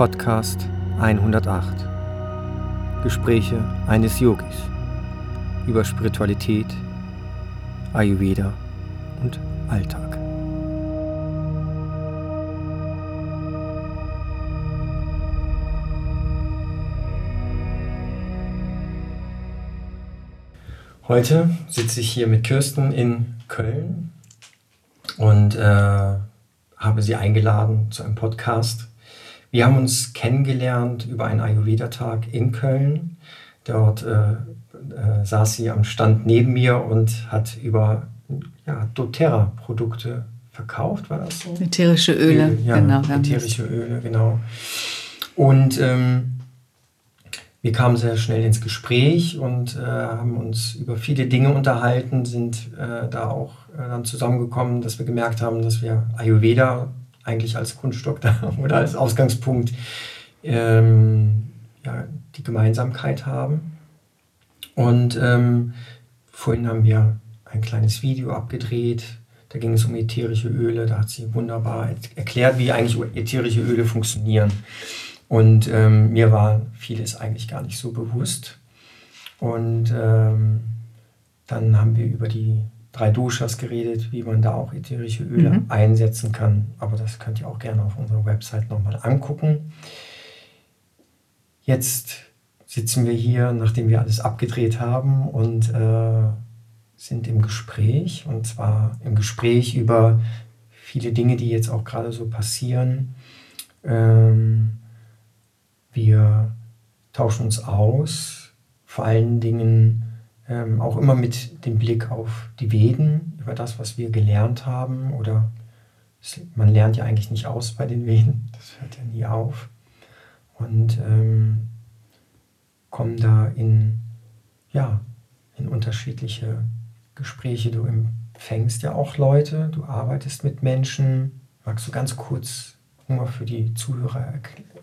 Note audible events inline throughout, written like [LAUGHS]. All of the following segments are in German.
Podcast 108. Gespräche eines Yogis über Spiritualität, Ayurveda und Alltag. Heute sitze ich hier mit Kirsten in Köln und äh, habe sie eingeladen zu einem Podcast. Wir haben uns kennengelernt über einen Ayurveda-Tag in Köln. Dort äh, äh, saß sie am Stand neben mir und hat über ja, doTERRA-Produkte verkauft, war das so? Ätherische Öle, ja, genau. Ätherische Öle, genau. Und ähm, wir kamen sehr schnell ins Gespräch und äh, haben uns über viele Dinge unterhalten, sind äh, da auch äh, dann zusammengekommen, dass wir gemerkt haben, dass wir Ayurveda eigentlich als Grundstock da [LAUGHS] oder als Ausgangspunkt ähm, ja, die Gemeinsamkeit haben. Und ähm, vorhin haben wir ein kleines Video abgedreht. Da ging es um ätherische Öle. Da hat sie wunderbar erklärt, wie eigentlich ätherische Öle funktionieren. Und ähm, mir war vieles eigentlich gar nicht so bewusst. Und ähm, dann haben wir über die drei Doshas geredet, wie man da auch ätherische Öle mhm. einsetzen kann. Aber das könnt ihr auch gerne auf unserer Website nochmal angucken. Jetzt sitzen wir hier, nachdem wir alles abgedreht haben und äh, sind im Gespräch. Und zwar im Gespräch über viele Dinge, die jetzt auch gerade so passieren. Ähm, wir tauschen uns aus, vor allen Dingen ähm, auch immer mit dem Blick auf die Veden, über das, was wir gelernt haben. Oder man lernt ja eigentlich nicht aus bei den Veden, [LAUGHS] das hört ja nie auf. Und ähm, kommen da in, ja, in unterschiedliche Gespräche. Du empfängst ja auch Leute, du arbeitest mit Menschen. Magst du ganz kurz nur für die Zuhörer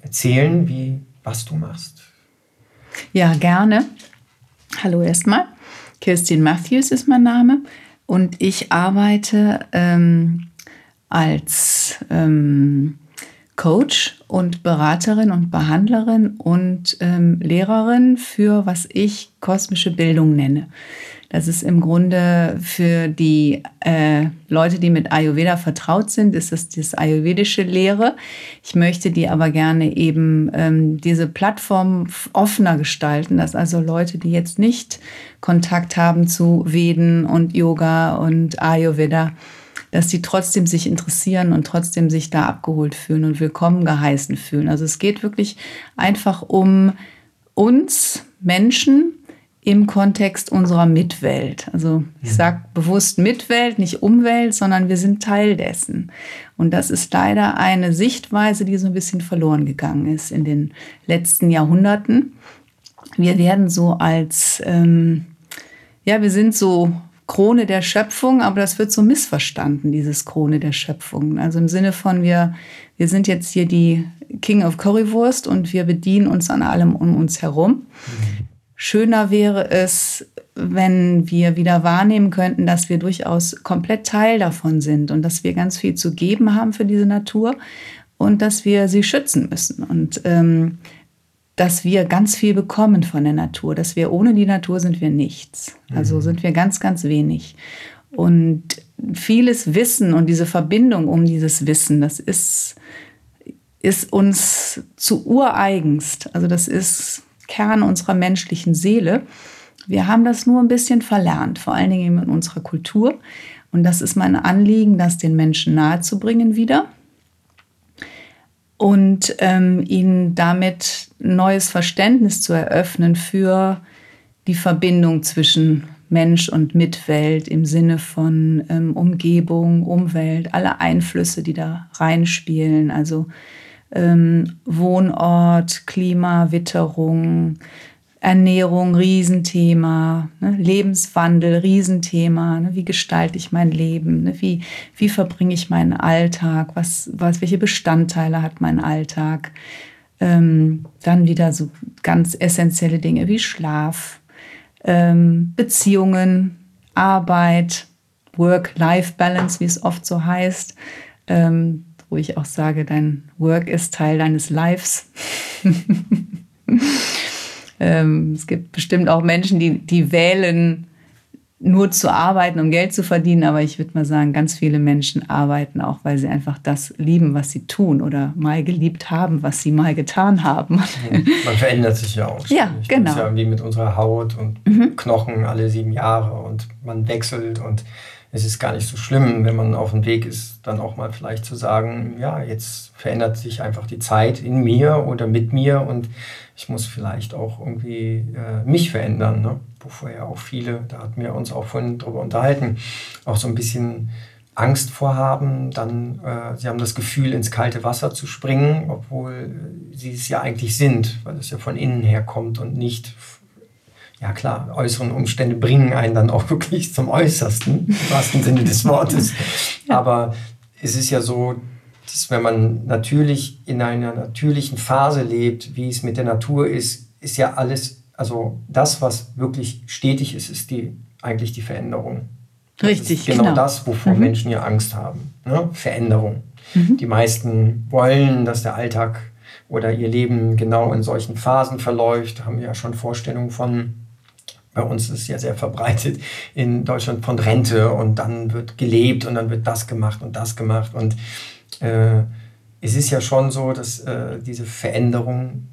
erzählen, wie, was du machst? Ja, gerne. Hallo erstmal. Kirstin Matthews ist mein Name und ich arbeite ähm, als ähm, Coach und Beraterin und Behandlerin und ähm, Lehrerin für, was ich kosmische Bildung nenne. Das ist im Grunde für die äh, Leute, die mit Ayurveda vertraut sind, ist das das ayurvedische Lehre. Ich möchte die aber gerne eben ähm, diese Plattform offener gestalten, dass also Leute, die jetzt nicht Kontakt haben zu Veden und Yoga und Ayurveda, dass die trotzdem sich interessieren und trotzdem sich da abgeholt fühlen und willkommen geheißen fühlen. Also es geht wirklich einfach um uns Menschen, im Kontext unserer Mitwelt. Also ich sage bewusst Mitwelt, nicht Umwelt, sondern wir sind Teil dessen. Und das ist leider eine Sichtweise, die so ein bisschen verloren gegangen ist in den letzten Jahrhunderten. Wir werden so als, ähm, ja, wir sind so Krone der Schöpfung, aber das wird so missverstanden, dieses Krone der Schöpfung. Also im Sinne von, wir, wir sind jetzt hier die King of Currywurst und wir bedienen uns an allem um uns herum. Mhm. Schöner wäre es, wenn wir wieder wahrnehmen könnten, dass wir durchaus komplett Teil davon sind und dass wir ganz viel zu geben haben für diese Natur und dass wir sie schützen müssen und ähm, dass wir ganz viel bekommen von der Natur, dass wir ohne die Natur sind wir nichts. Also mhm. sind wir ganz, ganz wenig. Und vieles Wissen und diese Verbindung um dieses Wissen, das ist, ist uns zu ureigenst. Also das ist Kern unserer menschlichen Seele. Wir haben das nur ein bisschen verlernt, vor allen Dingen in unserer Kultur. Und das ist mein Anliegen, das den Menschen nahezubringen wieder und ähm, ihnen damit neues Verständnis zu eröffnen für die Verbindung zwischen Mensch und Mitwelt im Sinne von ähm, Umgebung, Umwelt, alle Einflüsse, die da reinspielen. Also ähm, Wohnort, Klima, Witterung, Ernährung, Riesenthema, ne? Lebenswandel, Riesenthema, ne? wie gestalte ich mein Leben, ne? wie, wie verbringe ich meinen Alltag, was, was, welche Bestandteile hat mein Alltag. Ähm, dann wieder so ganz essentielle Dinge wie Schlaf, ähm, Beziehungen, Arbeit, Work-Life-Balance, wie es oft so heißt, ähm, wo ich auch sage, dein Work ist Teil deines Lives. [LAUGHS] ähm, es gibt bestimmt auch Menschen, die, die wählen, nur zu arbeiten, um Geld zu verdienen, aber ich würde mal sagen, ganz viele Menschen arbeiten auch, weil sie einfach das lieben, was sie tun oder mal geliebt haben, was sie mal getan haben. Man verändert sich ja auch. Ja, genau. Das ist ja wie mit unserer Haut und mhm. Knochen alle sieben Jahre und man wechselt und es ist gar nicht so schlimm, wenn man auf dem Weg ist, dann auch mal vielleicht zu sagen, ja, jetzt verändert sich einfach die Zeit in mir oder mit mir und ich muss vielleicht auch irgendwie äh, mich verändern, ne? wovor ja auch viele, da hatten wir uns auch vorhin drüber unterhalten, auch so ein bisschen Angst vorhaben, dann äh, sie haben das Gefühl, ins kalte Wasser zu springen, obwohl sie es ja eigentlich sind, weil es ja von innen her kommt und nicht ja klar, äußeren Umstände bringen einen dann auch [LAUGHS] wirklich zum Äußersten, im wahrsten Sinne des Wortes. Aber es ist ja so, dass wenn man natürlich in einer natürlichen Phase lebt, wie es mit der Natur ist, ist ja alles, also das, was wirklich stetig ist, ist die, eigentlich die Veränderung. Das Richtig, genau, genau. das, wovor mhm. Menschen ja Angst haben. Ne? Veränderung. Mhm. Die meisten wollen, dass der Alltag oder ihr Leben genau in solchen Phasen verläuft, haben ja schon Vorstellungen von bei uns ist es ja sehr verbreitet in Deutschland von Rente und dann wird gelebt und dann wird das gemacht und das gemacht. Und äh, es ist ja schon so, dass äh, diese Veränderungen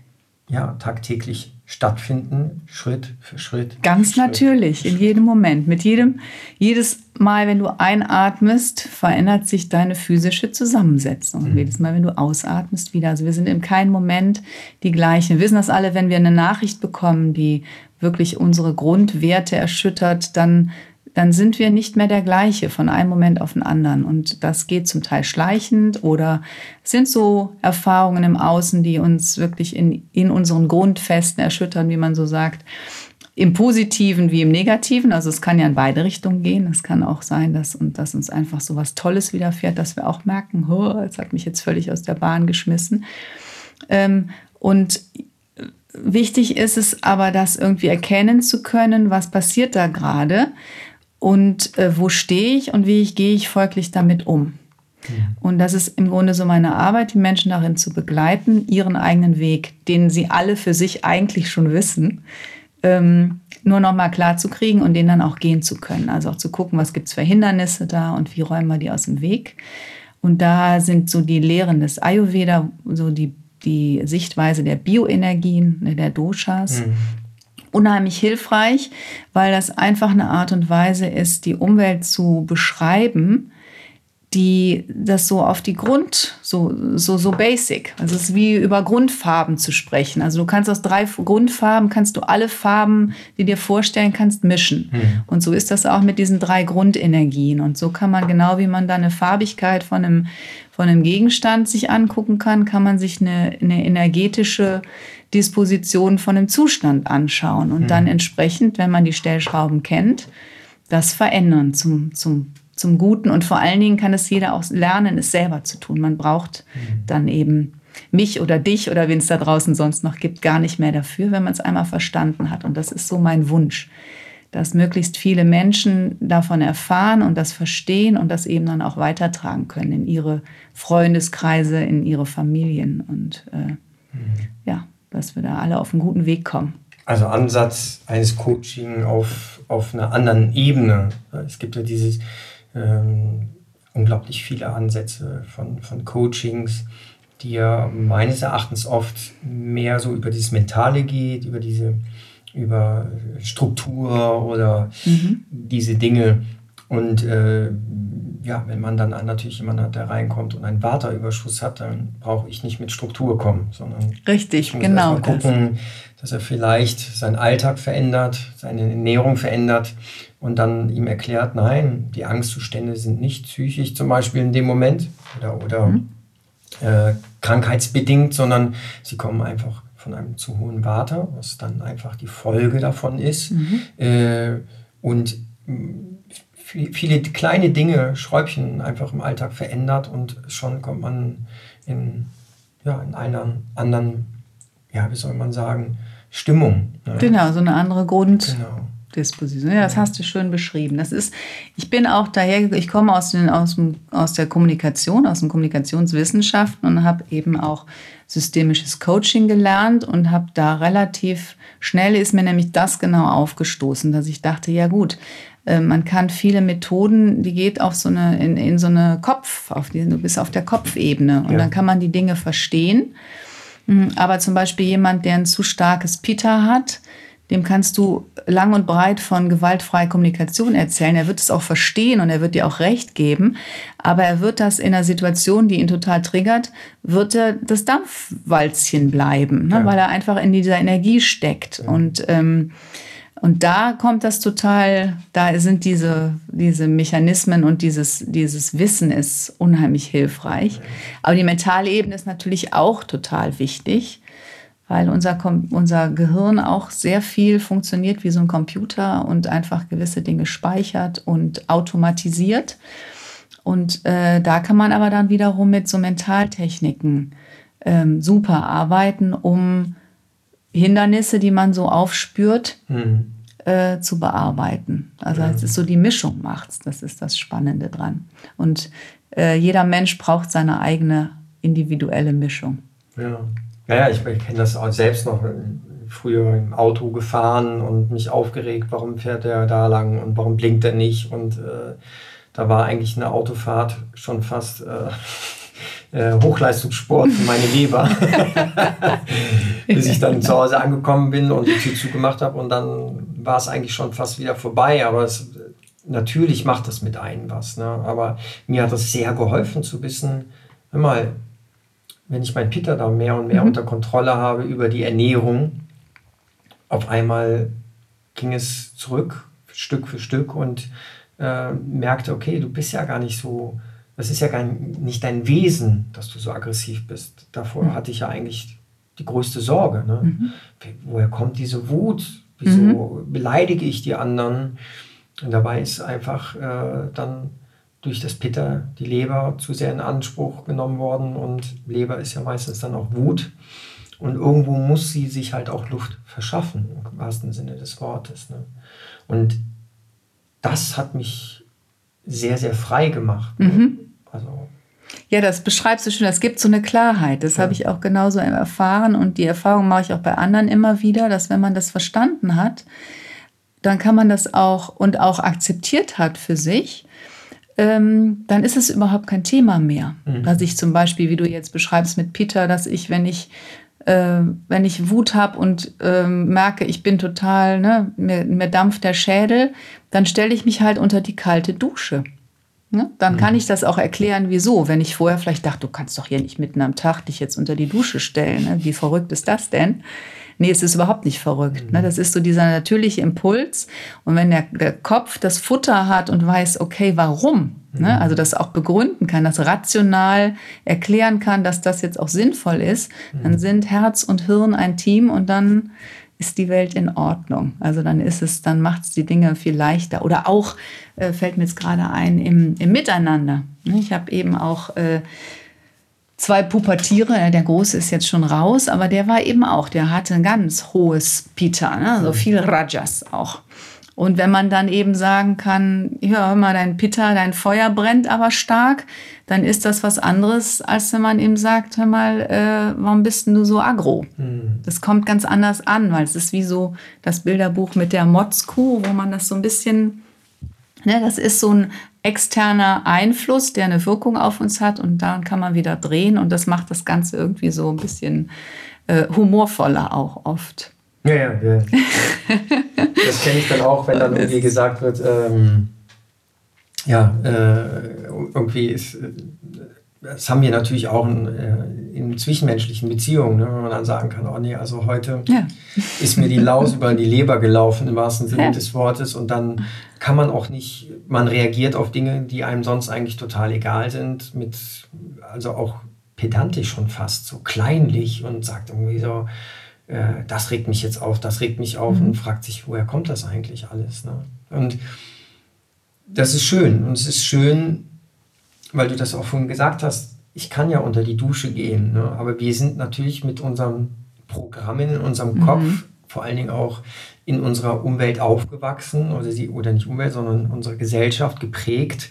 ja tagtäglich stattfinden, Schritt für Schritt. Ganz Schritt natürlich, in jedem Moment. Mit jedem, jedes Mal, wenn du einatmest, verändert sich deine physische Zusammensetzung. Mhm. Jedes Mal, wenn du ausatmest, wieder. Also wir sind in keinem Moment die gleichen. Wir wissen das alle, wenn wir eine Nachricht bekommen, die wirklich unsere Grundwerte erschüttert, dann dann sind wir nicht mehr der gleiche von einem Moment auf den anderen. Und das geht zum Teil schleichend oder sind so Erfahrungen im Außen, die uns wirklich in, in unseren Grundfesten erschüttern, wie man so sagt. Im Positiven wie im Negativen. Also es kann ja in beide Richtungen gehen. Es kann auch sein, dass, und dass uns einfach so was Tolles widerfährt, dass wir auch merken, oh, es hat mich jetzt völlig aus der Bahn geschmissen. Ähm, und wichtig ist es aber, das irgendwie erkennen zu können, was passiert da gerade und äh, wo stehe ich und wie ich gehe ich folglich damit um. Und das ist im Grunde so meine Arbeit, die Menschen darin zu begleiten, ihren eigenen Weg, den sie alle für sich eigentlich schon wissen, ähm, nur noch mal klar zu kriegen und den dann auch gehen zu können. Also auch zu gucken, was gibt es für Hindernisse da und wie räumen wir die aus dem Weg. Und da sind so die Lehren des Ayurveda, so die, die Sichtweise der Bioenergien, ne, der Doshas, mhm unheimlich hilfreich, weil das einfach eine Art und Weise ist, die Umwelt zu beschreiben, die das so auf die Grund, so, so, so basic. Also es ist wie über Grundfarben zu sprechen. Also du kannst aus drei Grundfarben, kannst du alle Farben, die dir vorstellen kannst, mischen. Mhm. Und so ist das auch mit diesen drei Grundenergien. Und so kann man, genau wie man da eine Farbigkeit von einem, von einem Gegenstand sich angucken kann, kann man sich eine, eine energetische Disposition von einem Zustand anschauen und mhm. dann entsprechend, wenn man die Stellschrauben kennt, das verändern zum, zum, zum Guten. Und vor allen Dingen kann es jeder auch lernen, es selber zu tun. Man braucht mhm. dann eben mich oder dich oder wen es da draußen sonst noch gibt, gar nicht mehr dafür, wenn man es einmal verstanden hat. Und das ist so mein Wunsch, dass möglichst viele Menschen davon erfahren und das verstehen und das eben dann auch weitertragen können in ihre Freundeskreise, in ihre Familien. Und äh, mhm. ja, dass wir da alle auf einen guten Weg kommen. Also Ansatz eines Coaching auf, auf einer anderen Ebene. Es gibt ja dieses ähm, unglaublich viele Ansätze von, von Coachings, die ja meines Erachtens oft mehr so über dieses Mentale geht, über diese über Struktur oder mhm. diese Dinge. Und äh, ja, wenn man dann natürlich jemanden hat, der reinkommt und einen Waterüberschuss hat, dann brauche ich nicht mit Struktur kommen, sondern Richtig, ich muss genau. gucken, das. dass er vielleicht seinen Alltag verändert, seine Ernährung verändert und dann ihm erklärt, nein, die Angstzustände sind nicht psychisch zum Beispiel in dem Moment oder, oder mhm. äh, krankheitsbedingt, sondern sie kommen einfach von einem zu hohen Water, was dann einfach die Folge davon ist. Mhm. Äh, und viele kleine Dinge, Schräubchen einfach im Alltag verändert und schon kommt man in, ja, in einer anderen, ja, wie soll man sagen, Stimmung. Ne? Genau, so eine andere Grund. Genau. Disposition. Ja, das hast du schön beschrieben. Das ist, ich bin auch daher, ich komme aus, den, aus, dem, aus der Kommunikation, aus den Kommunikationswissenschaften und habe eben auch systemisches Coaching gelernt und habe da relativ schnell ist mir nämlich das genau aufgestoßen, dass ich dachte, ja gut, äh, man kann viele Methoden, die geht auf so eine, in, in so eine Kopf, auf die, du bist auf der Kopfebene und ja. dann kann man die Dinge verstehen. Hm, aber zum Beispiel jemand, der ein zu starkes Pita hat, dem kannst du lang und breit von gewaltfreier Kommunikation erzählen. Er wird es auch verstehen und er wird dir auch recht geben. Aber er wird das in einer Situation, die ihn total triggert, wird er das Dampfwalzchen bleiben, ne? ja. weil er einfach in dieser Energie steckt. Ja. Und, ähm, und da kommt das total, da sind diese, diese Mechanismen und dieses, dieses Wissen ist unheimlich hilfreich. Aber die mentale Ebene ist natürlich auch total wichtig weil unser, unser Gehirn auch sehr viel funktioniert wie so ein Computer und einfach gewisse Dinge speichert und automatisiert. Und äh, da kann man aber dann wiederum mit so Mentaltechniken ähm, super arbeiten, um Hindernisse, die man so aufspürt, mhm. äh, zu bearbeiten. Also es ist so die Mischung macht's. Das ist das Spannende dran. Und äh, jeder Mensch braucht seine eigene individuelle Mischung. Ja. Ja, ich, ich kenne das auch selbst noch früher im Auto gefahren und mich aufgeregt, warum fährt er da lang und warum blinkt er nicht. Und äh, da war eigentlich eine Autofahrt schon fast äh, [LAUGHS] äh, Hochleistungssport für meine Leber. [LAUGHS] Bis ich dann zu Hause angekommen bin und die Tür zugemacht habe und dann war es eigentlich schon fast wieder vorbei. Aber es, natürlich macht das mit einem was. Ne? Aber mir hat das sehr geholfen zu wissen, mal, wenn ich mein Peter da mehr und mehr mhm. unter Kontrolle habe über die Ernährung, auf einmal ging es zurück, Stück für Stück und äh, merkte, okay, du bist ja gar nicht so, das ist ja gar nicht dein Wesen, dass du so aggressiv bist. Davor mhm. hatte ich ja eigentlich die größte Sorge. Ne? Mhm. Woher kommt diese Wut? Wieso mhm. beleidige ich die anderen? Und dabei ist einfach äh, dann durch das Pitter die Leber zu sehr in Anspruch genommen worden und Leber ist ja meistens dann auch Wut. Und irgendwo muss sie sich halt auch Luft verschaffen, im wahrsten Sinne des Wortes. Ne? Und das hat mich sehr, sehr frei gemacht. Ne? Mhm. Also, ja, das beschreibst du schön. Es gibt so eine Klarheit. Das ja. habe ich auch genauso erfahren. Und die Erfahrung mache ich auch bei anderen immer wieder, dass wenn man das verstanden hat, dann kann man das auch und auch akzeptiert hat für sich, ähm, dann ist es überhaupt kein Thema mehr. Mhm. Dass ich zum Beispiel, wie du jetzt beschreibst mit Peter, dass ich, wenn ich, äh, wenn ich Wut habe und äh, merke, ich bin total, ne, mir, mir dampft der Schädel, dann stelle ich mich halt unter die kalte Dusche. Ne? Dann mhm. kann ich das auch erklären, wieso. Wenn ich vorher vielleicht dachte, du kannst doch hier nicht mitten am Tag dich jetzt unter die Dusche stellen. Ne? Wie verrückt ist das denn? Nee, es ist überhaupt nicht verrückt. Ne? Das ist so dieser natürliche Impuls. Und wenn der, der Kopf das Futter hat und weiß, okay, warum, ne? Mhm. also das auch begründen kann, das rational erklären kann, dass das jetzt auch sinnvoll ist, dann mhm. sind Herz und Hirn ein Team und dann ist die Welt in Ordnung. Also dann ist es, dann macht es die Dinge viel leichter. Oder auch, äh, fällt mir jetzt gerade ein, im, im Miteinander. Ich habe eben auch äh, zwei Pubertiere. Der Große ist jetzt schon raus, aber der war eben auch, der hatte ein ganz hohes Pita, ne? so viel Rajas auch. Und wenn man dann eben sagen kann, ja, hör mal, dein Pitta, dein Feuer brennt aber stark, dann ist das was anderes, als wenn man ihm sagt, hör mal, äh, warum bist denn du so aggro? Mhm. Das kommt ganz anders an, weil es ist wie so das Bilderbuch mit der Motzkuh, wo man das so ein bisschen, ne, das ist so ein externer Einfluss, der eine Wirkung auf uns hat und dann kann man wieder drehen und das macht das Ganze irgendwie so ein bisschen äh, humorvoller auch oft. Ja, ja, ja. [LAUGHS] das kenne ich dann auch, wenn dann irgendwie gesagt wird, ähm, ja, äh, irgendwie ist, äh, das haben wir natürlich auch in, äh, in zwischenmenschlichen Beziehungen, ne, wenn man dann sagen kann, oh nee, also heute ja. ist mir die Laus über die Leber gelaufen, im wahrsten Sinne ja. des Wortes. Und dann kann man auch nicht, man reagiert auf Dinge, die einem sonst eigentlich total egal sind, mit, also auch pedantisch schon fast, so kleinlich und sagt irgendwie so, äh, das regt mich jetzt auf, das regt mich auf mhm. und fragt sich, woher kommt das eigentlich alles? Ne? Und das ist schön. Und es ist schön, weil du das auch vorhin gesagt hast, ich kann ja unter die Dusche gehen, ne? aber wir sind natürlich mit unserem Programm in unserem mhm. Vor allen Dingen auch in unserer Umwelt aufgewachsen oder sie oder nicht Umwelt, sondern unsere Gesellschaft geprägt,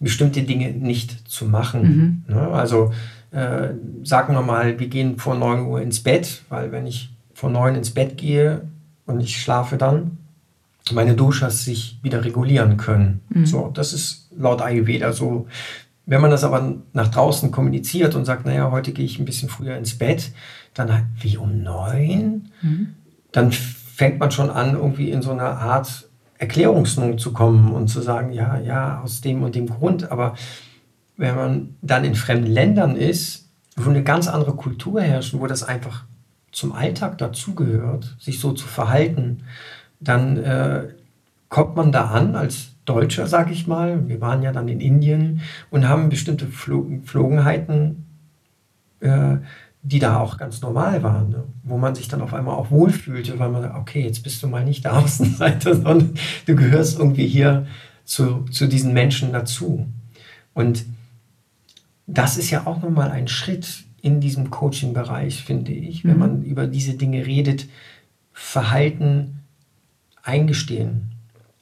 bestimmte Dinge nicht zu machen. Mhm. Ne? Also äh, sagen wir mal, wir gehen vor 9 Uhr ins Bett, weil wenn ich vor 9 ins Bett gehe und ich schlafe dann, meine Doshas sich wieder regulieren können. Mhm. So, das ist laut Ayurveda so. Wenn man das aber nach draußen kommuniziert und sagt, naja, heute gehe ich ein bisschen früher ins Bett, dann halt, wie um neun? Mhm. Dann fängt man schon an, irgendwie in so eine Art Erklärungsnot zu kommen und zu sagen, ja, ja, aus dem und dem Grund. Aber wenn man dann in fremden Ländern ist, wo eine ganz andere Kultur herrscht, wo das einfach zum Alltag dazugehört, sich so zu verhalten, dann äh, kommt man da an als Deutscher, sag ich mal. Wir waren ja dann in Indien und haben bestimmte Geflogenheiten, äh, die da auch ganz normal waren, ne? wo man sich dann auf einmal auch wohlfühlte, weil man sagt, okay, jetzt bist du mal nicht der [LAUGHS] Außenseiter, sondern du gehörst irgendwie hier zu, zu diesen Menschen dazu. Und das ist ja auch nochmal ein Schritt in diesem Coaching-Bereich, finde ich, wenn mhm. man über diese Dinge redet, Verhalten eingestehen,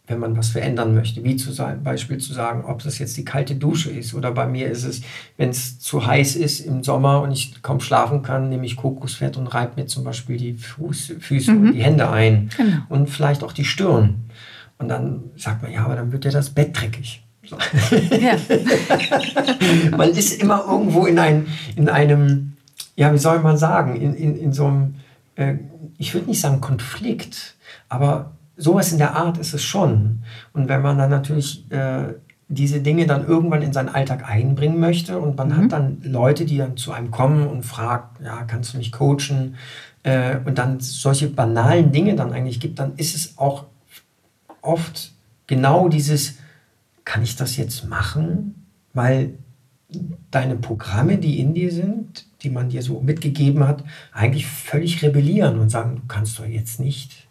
wenn man was verändern möchte. Wie zum Beispiel zu sagen, ob das jetzt die kalte Dusche ist oder bei mir ist es, wenn es zu heiß ist im Sommer und ich kaum schlafen kann, nehme ich Kokosfett und reibe mir zum Beispiel die Fuß, Füße mhm. und die Hände ein genau. und vielleicht auch die Stirn. Und dann sagt man, ja, aber dann wird ja das Bett dreckig. So. Ja. [LAUGHS] man ist immer irgendwo in, ein, in einem, ja, wie soll man sagen, in, in, in so einem, äh, ich würde nicht sagen Konflikt, aber sowas in der Art ist es schon. Und wenn man dann natürlich äh, diese Dinge dann irgendwann in seinen Alltag einbringen möchte und man mhm. hat dann Leute, die dann zu einem kommen und fragen, ja, kannst du mich coachen? Äh, und dann solche banalen Dinge dann eigentlich gibt, dann ist es auch oft genau dieses, kann ich das jetzt machen? Weil deine Programme, die in dir sind, die man dir so mitgegeben hat, eigentlich völlig rebellieren und sagen, du kannst doch jetzt nicht.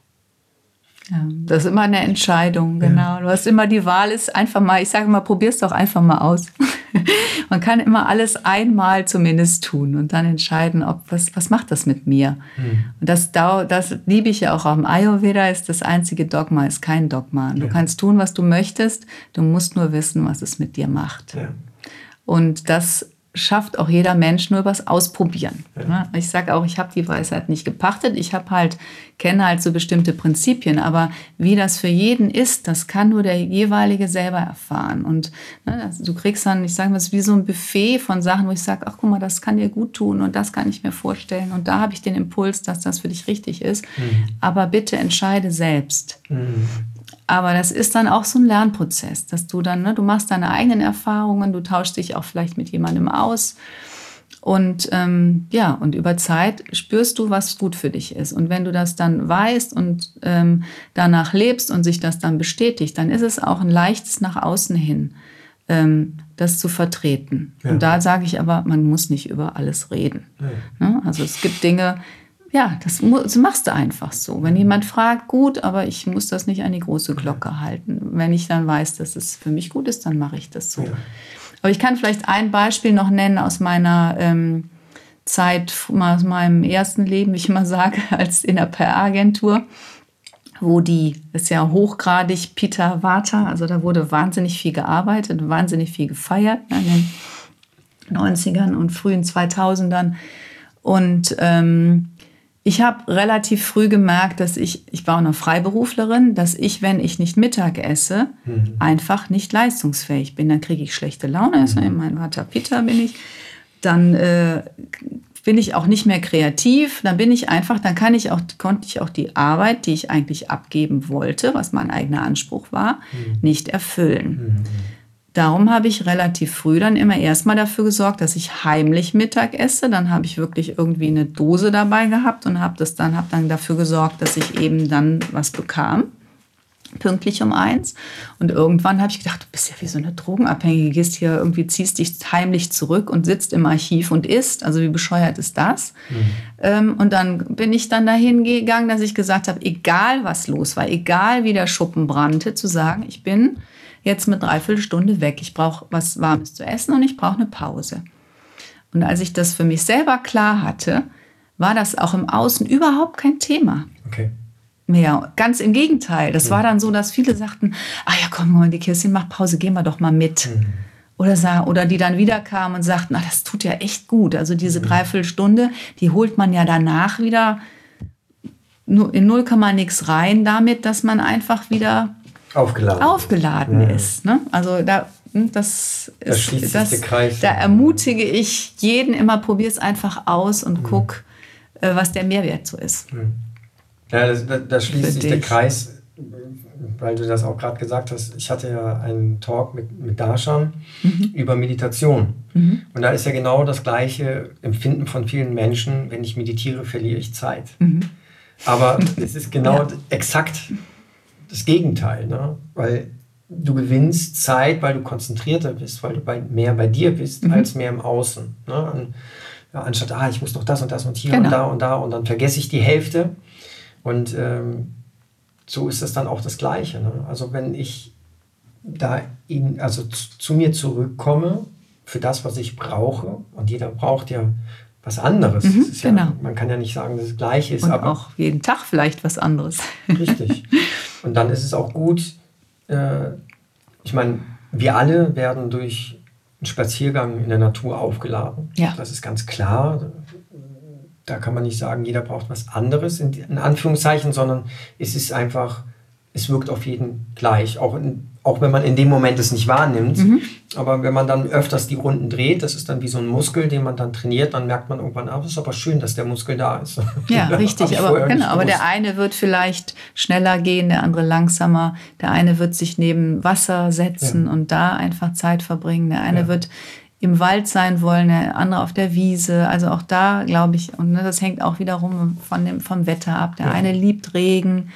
Ja, das ist immer eine Entscheidung, genau. Ja. Du hast immer die Wahl, ist einfach mal, ich sage mal, probier es doch einfach mal aus. [LAUGHS] man kann immer alles einmal zumindest tun und dann entscheiden, ob was, was macht das mit mir. Mhm. Und das, das liebe ich ja auch am Ayurveda, ist das einzige Dogma, ist kein Dogma. Du ja. kannst tun, was du möchtest, du musst nur wissen, was es mit dir macht. Und das schafft auch jeder Mensch nur übers Ausprobieren. Ja. Ich sage auch, ich habe die Weisheit nicht gepachtet, ich habe halt, kenne halt so bestimmte Prinzipien, aber wie das für jeden ist, das kann nur der jeweilige selber erfahren. Und ne, du kriegst dann, ich sage mal, es ist wie so ein Buffet von Sachen, wo ich sage, ach guck mal, das kann dir gut tun und das kann ich mir vorstellen und da habe ich den Impuls, dass das für dich richtig ist. Mhm. Aber bitte entscheide selbst. Mhm. Aber das ist dann auch so ein Lernprozess, dass du dann, ne, du machst deine eigenen Erfahrungen, du tauschst dich auch vielleicht mit jemandem aus. Und ähm, ja, und über Zeit spürst du, was gut für dich ist. Und wenn du das dann weißt und ähm, danach lebst und sich das dann bestätigt, dann ist es auch ein leichtes nach außen hin, ähm, das zu vertreten. Ja. Und da sage ich aber, man muss nicht über alles reden. Ja. Ne? Also es gibt Dinge, ja, das, das, machst du einfach so. Wenn jemand fragt, gut, aber ich muss das nicht an die große Glocke halten. Wenn ich dann weiß, dass es für mich gut ist, dann mache ich das so. Ja. Aber ich kann vielleicht ein Beispiel noch nennen aus meiner ähm, Zeit, aus meinem ersten Leben, wie ich immer sage, [LAUGHS] als in der PR-Agentur, wo die, das ist ja hochgradig Peter Vata, also da wurde wahnsinnig viel gearbeitet, wahnsinnig viel gefeiert in den 90ern und frühen 2000ern. Und ähm, ich habe relativ früh gemerkt, dass ich, ich war eine Freiberuflerin, dass ich, wenn ich nicht Mittag esse, mhm. einfach nicht leistungsfähig bin. Dann kriege ich schlechte Laune, mhm. in mein Vater Peter bin ich. Dann äh, bin ich auch nicht mehr kreativ. Dann bin ich einfach, dann kann ich auch, konnte ich auch die Arbeit, die ich eigentlich abgeben wollte, was mein eigener Anspruch war, mhm. nicht erfüllen. Darum habe ich relativ früh dann immer erstmal dafür gesorgt, dass ich heimlich Mittag esse. Dann habe ich wirklich irgendwie eine Dose dabei gehabt und habe das dann, habe dann dafür gesorgt, dass ich eben dann was bekam. Pünktlich um eins. Und irgendwann habe ich gedacht, du bist ja wie so eine Drogenabhängige, gehst hier irgendwie, ziehst dich heimlich zurück und sitzt im Archiv und isst. Also wie bescheuert ist das? Mhm. Ähm, und dann bin ich dann dahin gegangen, dass ich gesagt habe, egal was los war, egal wie der Schuppen brannte, zu sagen, ich bin jetzt mit dreiviertel Stunde weg. Ich brauche was Warmes zu essen und ich brauche eine Pause. Und als ich das für mich selber klar hatte, war das auch im Außen überhaupt kein Thema. Okay. mehr. Ganz im Gegenteil. Das war dann so, dass viele sagten, ah ja, komm mal, die Kirstin macht Pause, gehen wir doch mal mit. Mhm. Oder, sa- oder die dann wieder kamen und sagten, ah, das tut ja echt gut. Also diese Mhm. Dreiviertelstunde, die holt man ja danach wieder in null Komma nix rein, damit, dass man einfach wieder Aufgeladen. aufgeladen Ja. ist. Ne? Also da, das Da ist, sich das, der Kreis. da ermutige ich jeden immer, probier es einfach aus Mhm. und guck, äh, was der Mehrwert so ist. Ja, das, da, da schließt sich der. Kreis, weil du das auch gerade gesagt hast. Ich hatte ja einen Talk mit, mit Darshan Mhm. über Meditation. Und da ist ja genau das gleiche Empfinden von vielen Menschen, wenn ich meditiere, verliere ich Zeit. Aber [LAUGHS] es ist genau Ja. exakt das Gegenteil, ne? weil du gewinnst Zeit, weil du konzentrierter bist, weil du bei, mehr bei dir bist, Mhm. als mehr im Außen. Ne? An, ja, anstatt, ah, ich muss noch das und das und hier Genau. und da und da und dann vergesse ich die Hälfte. Und ähm, so ist es dann auch das Gleiche. Ne? Also wenn ich da in, also zu, zu mir zurückkomme für das, was ich brauche, und jeder braucht ja was anderes. Mhm, ist ja, genau. man kann ja nicht sagen, dass es gleich ist, Und aber auch jeden Tag vielleicht was anderes. Richtig. [LAUGHS] Und dann ist es auch gut, äh, ich meine, wir alle werden durch einen Spaziergang in der Natur aufgeladen. Ja. Das ist ganz klar. Da kann man nicht sagen, jeder braucht was anderes, in, in Anführungszeichen, sondern es ist einfach, es wirkt auf jeden gleich. Auch, in, auch wenn man in dem Moment es nicht wahrnimmt. Mhm. Aber wenn man dann öfters die Runden dreht, das ist dann wie so ein Muskel, den man dann trainiert, dann merkt man irgendwann, ah, das ist aber schön, dass der Muskel da ist. Ja, [LAUGHS] richtig. ich Aber, genau, aber der eine wird vielleicht schneller gehen, der andere langsamer. Der eine wird sich neben Wasser setzen Ja. und da einfach Zeit verbringen. Der eine Ja. wird im Wald sein wollen, der andere auf der Wiese. Also auch da, glaube ich, und ne, das hängt auch wiederum von dem, vom Wetter ab. Der Ja. eine liebt Regen,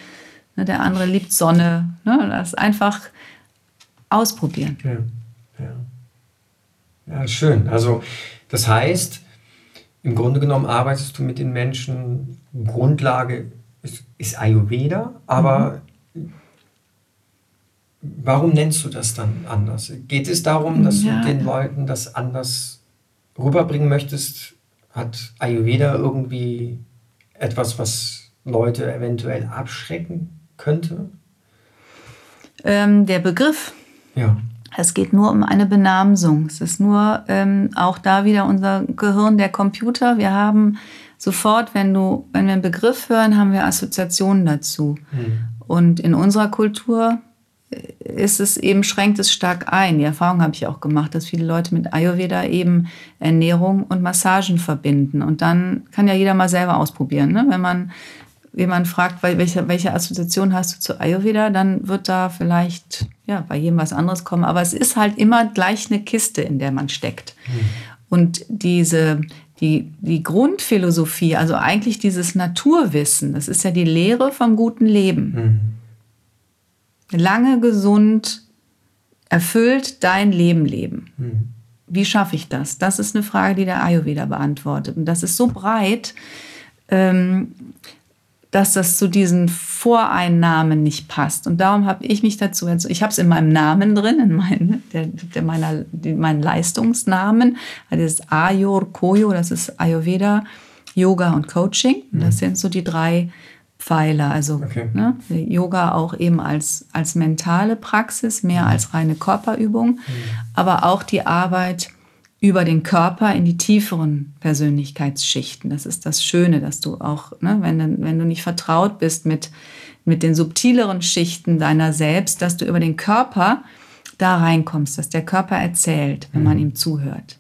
ne, der andere liebt Sonne. Ne, das einfach ausprobieren. Ja, ja. ja, schön. Also das heißt, im Grunde genommen arbeitest du mit den Menschen, Grundlage ist, ist Ayurveda, aber warum nennst du das dann anders? Geht es darum, dass Ja. du den Leuten das anders rüberbringen möchtest? Hat Ayurveda irgendwie etwas, was Leute eventuell abschrecken könnte? Ähm, der Begriff Ja. Es geht nur um eine Benamsung. Es ist nur ähm, auch da wieder unser Gehirn, der Computer. Wir haben sofort, wenn du, wenn wir einen Begriff hören, haben wir Assoziationen dazu. Und in unserer Kultur äh, ist es eben, schränkt es stark ein. Die Erfahrung habe ich auch gemacht, dass viele Leute mit Ayurveda eben Ernährung und Massagen verbinden. Und dann kann ja jeder mal selber ausprobieren. Ne? Wenn man jemand fragt, welche, welche Assoziation hast du zu Ayurveda, dann wird da vielleicht ja, bei jedem was anderes kommen. Aber es ist halt immer gleich eine Kiste, in der man steckt. Und diese, die, die Grundphilosophie, also eigentlich dieses Naturwissen, das ist ja die Lehre vom guten Leben. Lange gesund, erfüllt dein Leben leben. Wie schaffe ich das? Das ist eine Frage, die der Ayurveda beantwortet. Und das ist so breit, ähm, dass das zu diesen Voreinnahmen nicht passt. Und darum habe ich mich dazu, entsch- ich habe es in meinem Namen drin, in mein, der, der meiner, meinen Leistungsnamen, also das ist Ayur Koyo, das ist Ayurveda, Yoga und Coaching. Und Das sind so die drei Pfeiler. Also Okay. ne, Yoga auch eben als, als mentale Praxis, mehr als reine Körperübung, aber auch die Arbeit über den Körper in die tieferen Persönlichkeitsschichten. Das ist das Schöne, dass du auch, ne, wenn, du, wenn du nicht vertraut bist mit, mit den subtileren Schichten deiner selbst, dass du über den Körper da reinkommst, dass der Körper erzählt, wenn man ihm zuhört.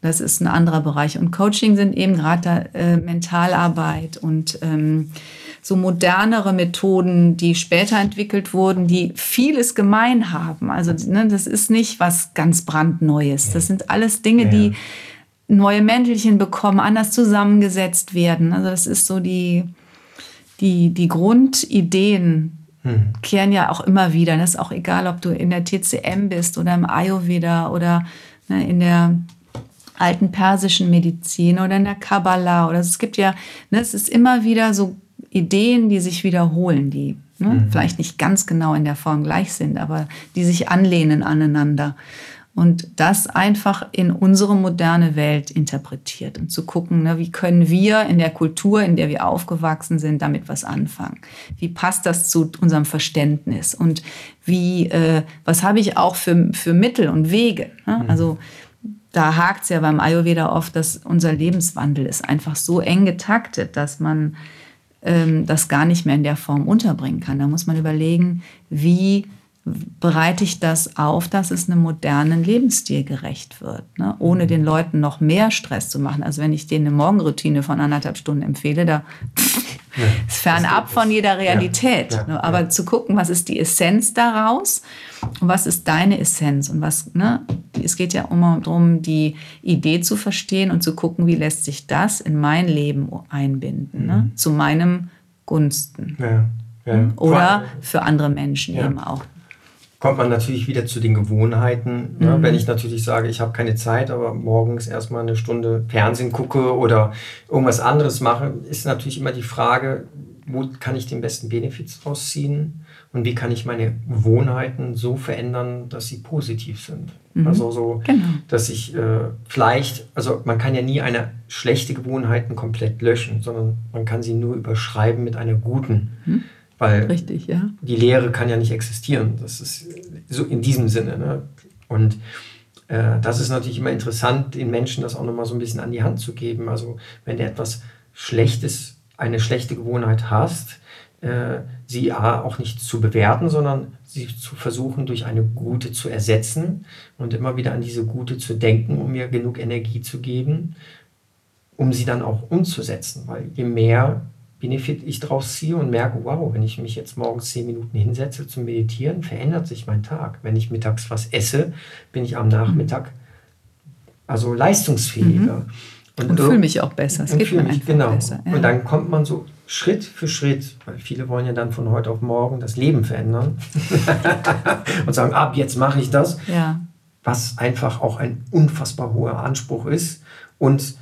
Das ist ein anderer Bereich. Und Coaching sind eben gerade äh, Mentalarbeit und ähm, so modernere Methoden, die später entwickelt wurden, die vieles gemein haben. Also ne, das ist nicht was ganz brandneues. Das sind alles Dinge, Ja. die neue Mäntelchen bekommen, anders zusammengesetzt werden. Also das ist so die, die, die Grundideen kehren ja auch immer wieder. Das ist auch egal, ob du in der TCM bist oder im Ayurveda oder ne, in der alten persischen Medizin oder in der Kabbalah oder es gibt ja, ne, es ist immer wieder so Ideen, die sich wiederholen, die ne, vielleicht nicht ganz genau in der Form gleich sind, aber die sich anlehnen aneinander. und das einfach in unsere moderne Welt interpretiert und zu gucken, ne, wie können wir in der Kultur, in der wir aufgewachsen sind, damit was anfangen? Wie passt das zu unserem Verständnis? Und wie, äh, was habe ich auch für, für Mittel und Wege? Ne? Mhm. Also da hakt es ja beim Ayurveda oft, dass unser Lebenswandel ist einfach so eng getaktet, dass man ähm, das gar nicht mehr in der Form unterbringen kann. Da muss man überlegen, wie bereite ich das auf, dass es einem modernen Lebensstil gerecht wird, ne? ohne den Leuten noch mehr Stress zu machen. Also wenn ich denen eine Morgenroutine von anderthalb Stunden empfehle, da [LAUGHS] ja, ist fernab von jeder Realität. Ja, ja, Aber zu gucken, was ist die Essenz daraus und was ist deine Essenz und was, ne? Es geht ja immer darum, die Idee zu verstehen und zu gucken, wie lässt sich das in mein Leben einbinden, ne? mhm. ne? zu meinem Gunsten. Oder für andere Menschen eben auch kommt man natürlich wieder zu den Gewohnheiten. Ne? Mhm. Wenn ich natürlich sage, ich habe keine Zeit, aber morgens erstmal eine Stunde Fernsehen gucke oder irgendwas anderes mache, ist natürlich immer die Frage, wo kann ich den besten Benefits rausziehen und wie kann ich meine Gewohnheiten so verändern, dass sie positiv sind. Mhm. Also so, genau. dass ich äh, vielleicht, also man kann ja nie eine schlechte Gewohnheit komplett löschen, sondern man kann sie nur überschreiben mit einer guten. Mhm. Weil Richtig, ja. die Lehre kann ja nicht existieren. Das ist so in diesem Sinne. Ne? Und äh, das ist natürlich immer interessant, den Menschen das auch nochmal so ein bisschen an die Hand zu geben. Also wenn du etwas Schlechtes, eine schlechte Gewohnheit hast, äh, sie auch nicht zu bewerten, sondern sie zu versuchen, durch eine gute zu ersetzen und immer wieder an diese gute zu denken, um ihr genug Energie zu geben, um sie dann auch umzusetzen. Weil je mehr Benefit ich daraus ziehe und merke, wow, wenn ich mich jetzt morgens zehn Minuten hinsetze zum Meditieren, verändert sich mein Tag. Wenn ich mittags was esse, bin ich am Nachmittag also leistungsfähiger. Mhm. Und, und fühle mich auch besser. Es geht mir einfach genau. besser. Ja. Und dann kommt man so Schritt für Schritt, weil viele wollen ja dann von heute auf morgen das Leben verändern [LAUGHS] und sagen, ab jetzt mache ich das, ja. was einfach auch ein unfassbar hoher Anspruch ist und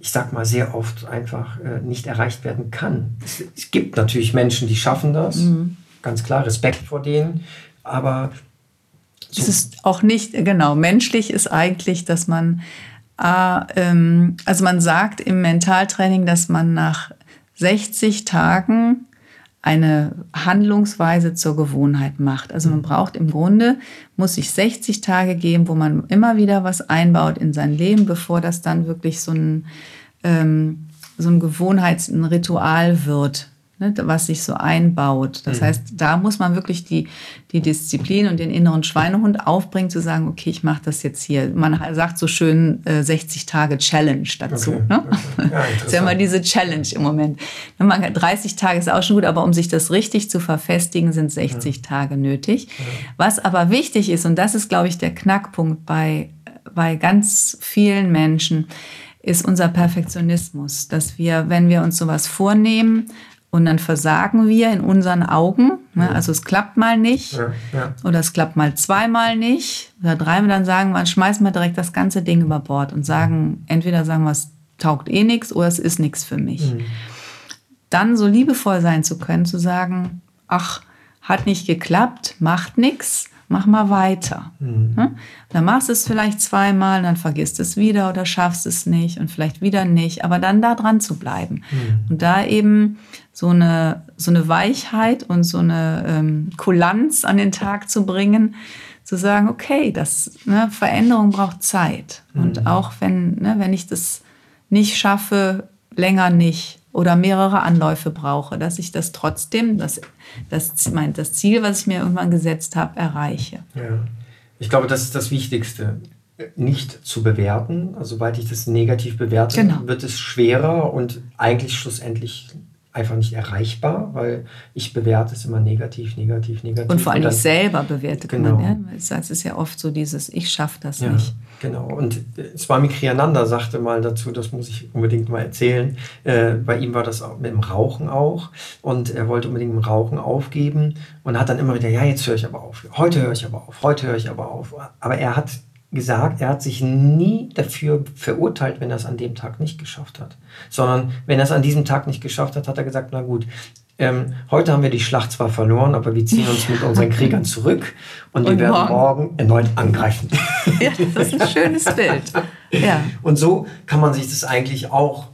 ich sag mal, sehr oft einfach äh, nicht erreicht werden kann. Es, es, gibt natürlich Menschen, die schaffen das, mhm. ganz klar, Respekt vor denen, aber. So es ist auch nicht, genau, menschlich ist eigentlich, dass man, äh, ähm, also man sagt im Mentaltraining, dass man nach 60 Tagen eine Handlungsweise zur Gewohnheit macht. Also man mhm. braucht im Grunde, muss sich 60 Tage geben, wo man immer wieder was einbaut in sein Leben, bevor das dann wirklich so ein, ähm, so ein Gewohnheits-, ein Ritual wird ne, was sich so einbaut. Das mhm. heißt, da muss man wirklich die, die Disziplin und den inneren Schweinehund aufbringen, zu sagen, okay, ich mache das jetzt hier. Man sagt so schön äh, 60 Tage Challenge dazu. Okay. Ne? Okay. Ja, [LAUGHS] das ist ja immer diese Challenge im Moment. 30 Tage ist auch schon gut, aber um sich das richtig zu verfestigen, sind 60 ja. Tage nötig. Ja. Was aber wichtig ist, und das ist, glaube ich, der Knackpunkt bei, bei ganz vielen Menschen, ist unser Perfektionismus, dass wir, wenn wir uns sowas vornehmen, und dann versagen wir in unseren Augen. Ne? Also es klappt mal nicht ja, ja. oder es klappt mal zweimal nicht oder dreimal. Dann sagen wir, schmeißen wir direkt das ganze Ding über Bord und sagen, entweder sagen wir, es taugt eh nichts oder es ist nichts für mich. Mhm. Dann so liebevoll sein zu können, zu sagen, ach, hat nicht geklappt, macht nichts mach mal weiter. Mhm. Ne? Dann machst du es vielleicht zweimal, dann vergisst es wieder oder schaffst es nicht und vielleicht wieder nicht, aber dann da dran zu bleiben. Mhm. Und da eben so eine, so eine Weichheit und so eine ähm, Kulanz an den Tag zu bringen, zu sagen, okay, das ne, Veränderung braucht Zeit. Mhm. Und auch wenn, ne, wenn ich das nicht schaffe, länger nicht, oder mehrere Anläufe brauche, dass ich das trotzdem, das, das, mein, das Ziel, was ich mir irgendwann gesetzt habe, erreiche. Ja. Ich glaube, das ist das Wichtigste. Nicht zu bewerten. Also, sobald ich das negativ bewerte, genau. wird es schwerer und eigentlich schlussendlich einfach nicht erreichbar, weil ich bewerte es immer negativ, negativ, negativ. Und vor allem ich selber bewertet genau. man. Ja? Es ist ja oft so dieses, ich schaffe das ja, nicht. Genau. Und äh, Swami Kriyananda sagte mal dazu, das muss ich unbedingt mal erzählen, äh, bei ihm war das auch mit dem Rauchen auch und er wollte unbedingt mit dem Rauchen aufgeben und hat dann immer wieder, ja, jetzt höre ich aber auf, heute höre ich aber auf, heute höre ich aber auf. Aber er hat gesagt, er hat sich nie dafür verurteilt, wenn er es an dem Tag nicht geschafft hat. Sondern wenn er es an diesem Tag nicht geschafft hat, hat er gesagt, na gut, ähm, heute haben wir die Schlacht zwar verloren, aber wir ziehen uns mit unseren Kriegern zurück und, und wir werden morgen. morgen erneut angreifen. Ja, das ist ein schönes Bild. Ja. Und so kann man sich das eigentlich auch,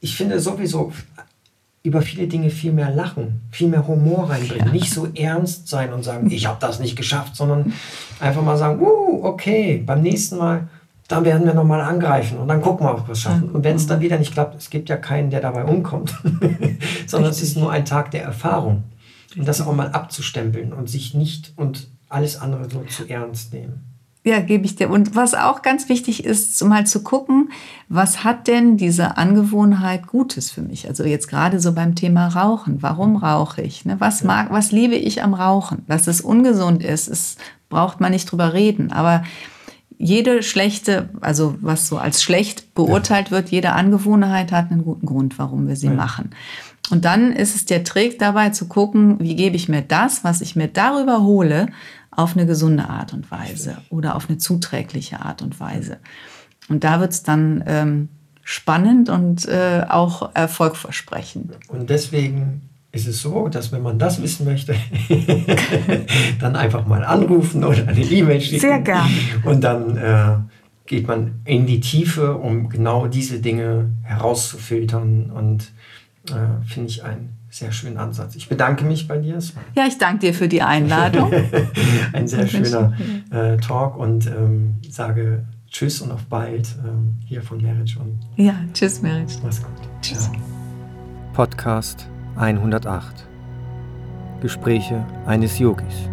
ich finde sowieso, über viele Dinge viel mehr lachen, viel mehr Humor reinbringen. Ja. Nicht so ernst sein und sagen, [LAUGHS] ich habe das nicht geschafft, sondern einfach mal sagen, uh, okay, beim nächsten Mal, dann werden wir nochmal angreifen und dann gucken wir, ob wir es schaffen. Und wenn es dann wieder nicht klappt, es gibt ja keinen, der dabei umkommt, [LAUGHS] sondern es ist nur ein Tag der Erfahrung. Und das auch mal abzustempeln und sich nicht und alles andere so zu ernst nehmen. Ja, gebe ich dir. Und was auch ganz wichtig ist, mal zu gucken, was hat denn diese Angewohnheit Gutes für mich? Also jetzt gerade so beim Thema Rauchen. Warum rauche ich? Ne? Was mag, was liebe ich am Rauchen? Dass es ungesund ist, ist, braucht man nicht drüber reden. Aber jede schlechte, also was so als schlecht beurteilt wird, jede Angewohnheit hat einen guten Grund, warum wir sie ja. machen. Und dann ist es der Trick dabei zu gucken, wie gebe ich mir das, was ich mir darüber hole, auf eine gesunde Art und Weise oder auf eine zuträgliche Art und Weise. Und da wird es dann ähm, spannend und äh, auch erfolgversprechend. Und deswegen ist es so, dass wenn man das wissen möchte, [LAUGHS] dann einfach mal anrufen oder eine E-Mail schicken. Sehr gern. Und dann äh, geht man in die Tiefe, um genau diese Dinge herauszufiltern. Und äh, finde ich ein sehr schönen Ansatz. Ich bedanke mich bei dir. Ja, ich danke dir für die Einladung. [LAUGHS] Ein sehr schöner äh, Talk und ähm, sage Tschüss und auf bald ähm, hier von Marriage. Und ja, Tschüss, Marriage. Mach's gut. Tschüss. Ja. Podcast 108 Gespräche eines Yogis.